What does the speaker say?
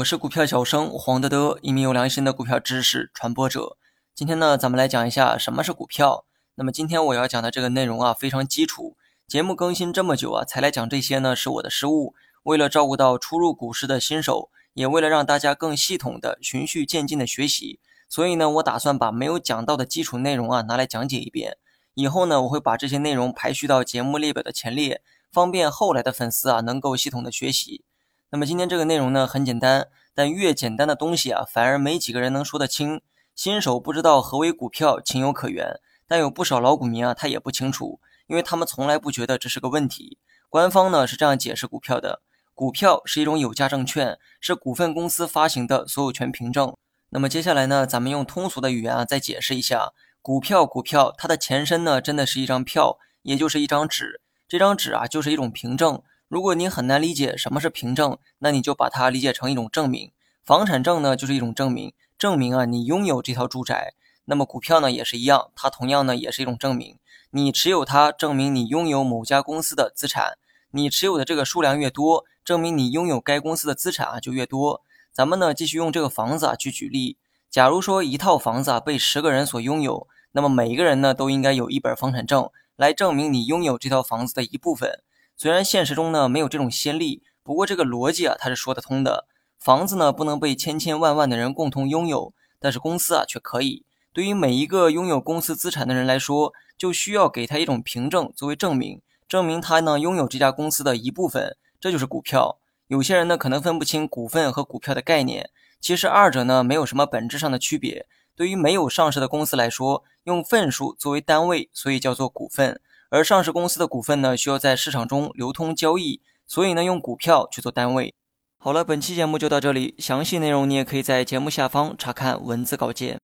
我是股票小生黄德德，一名有良心的股票知识传播者。今天呢，咱们来讲一下什么是股票。那么今天我要讲的这个内容啊，非常基础。节目更新这么久啊，才来讲这些呢，是我的失误。为了照顾到初入股市的新手，也为了让大家更系统的、循序渐进的学习，所以呢，我打算把没有讲到的基础内容啊，拿来讲解一遍。以后呢，我会把这些内容排序到节目列表的前列，方便后来的粉丝啊，能够系统的学习。那么今天这个内容呢很简单，但越简单的东西啊，反而没几个人能说得清。新手不知道何为股票，情有可原。但有不少老股民啊，他也不清楚，因为他们从来不觉得这是个问题。官方呢是这样解释股票的：股票是一种有价证券，是股份公司发行的所有权凭证。那么接下来呢，咱们用通俗的语言啊再解释一下，股票股票它的前身呢真的是一张票，也就是一张纸。这张纸啊就是一种凭证。如果你很难理解什么是凭证，那你就把它理解成一种证明。房产证呢，就是一种证明，证明啊你拥有这套住宅。那么股票呢也是一样，它同样呢也是一种证明。你持有它，证明你拥有某家公司的资产。你持有的这个数量越多，证明你拥有该公司的资产啊就越多。咱们呢继续用这个房子啊去举例。假如说一套房子啊被十个人所拥有，那么每一个人呢都应该有一本房产证来证明你拥有这套房子的一部分。虽然现实中呢没有这种先例，不过这个逻辑啊它是说得通的。房子呢不能被千千万万的人共同拥有，但是公司啊却可以。对于每一个拥有公司资产的人来说，就需要给他一种凭证作为证明，证明他呢拥有这家公司的一部分，这就是股票。有些人呢可能分不清股份和股票的概念，其实二者呢没有什么本质上的区别。对于没有上市的公司来说，用份数作为单位，所以叫做股份。而上市公司的股份呢，需要在市场中流通交易，所以呢，用股票去做单位。好了，本期节目就到这里，详细内容你也可以在节目下方查看文字稿件。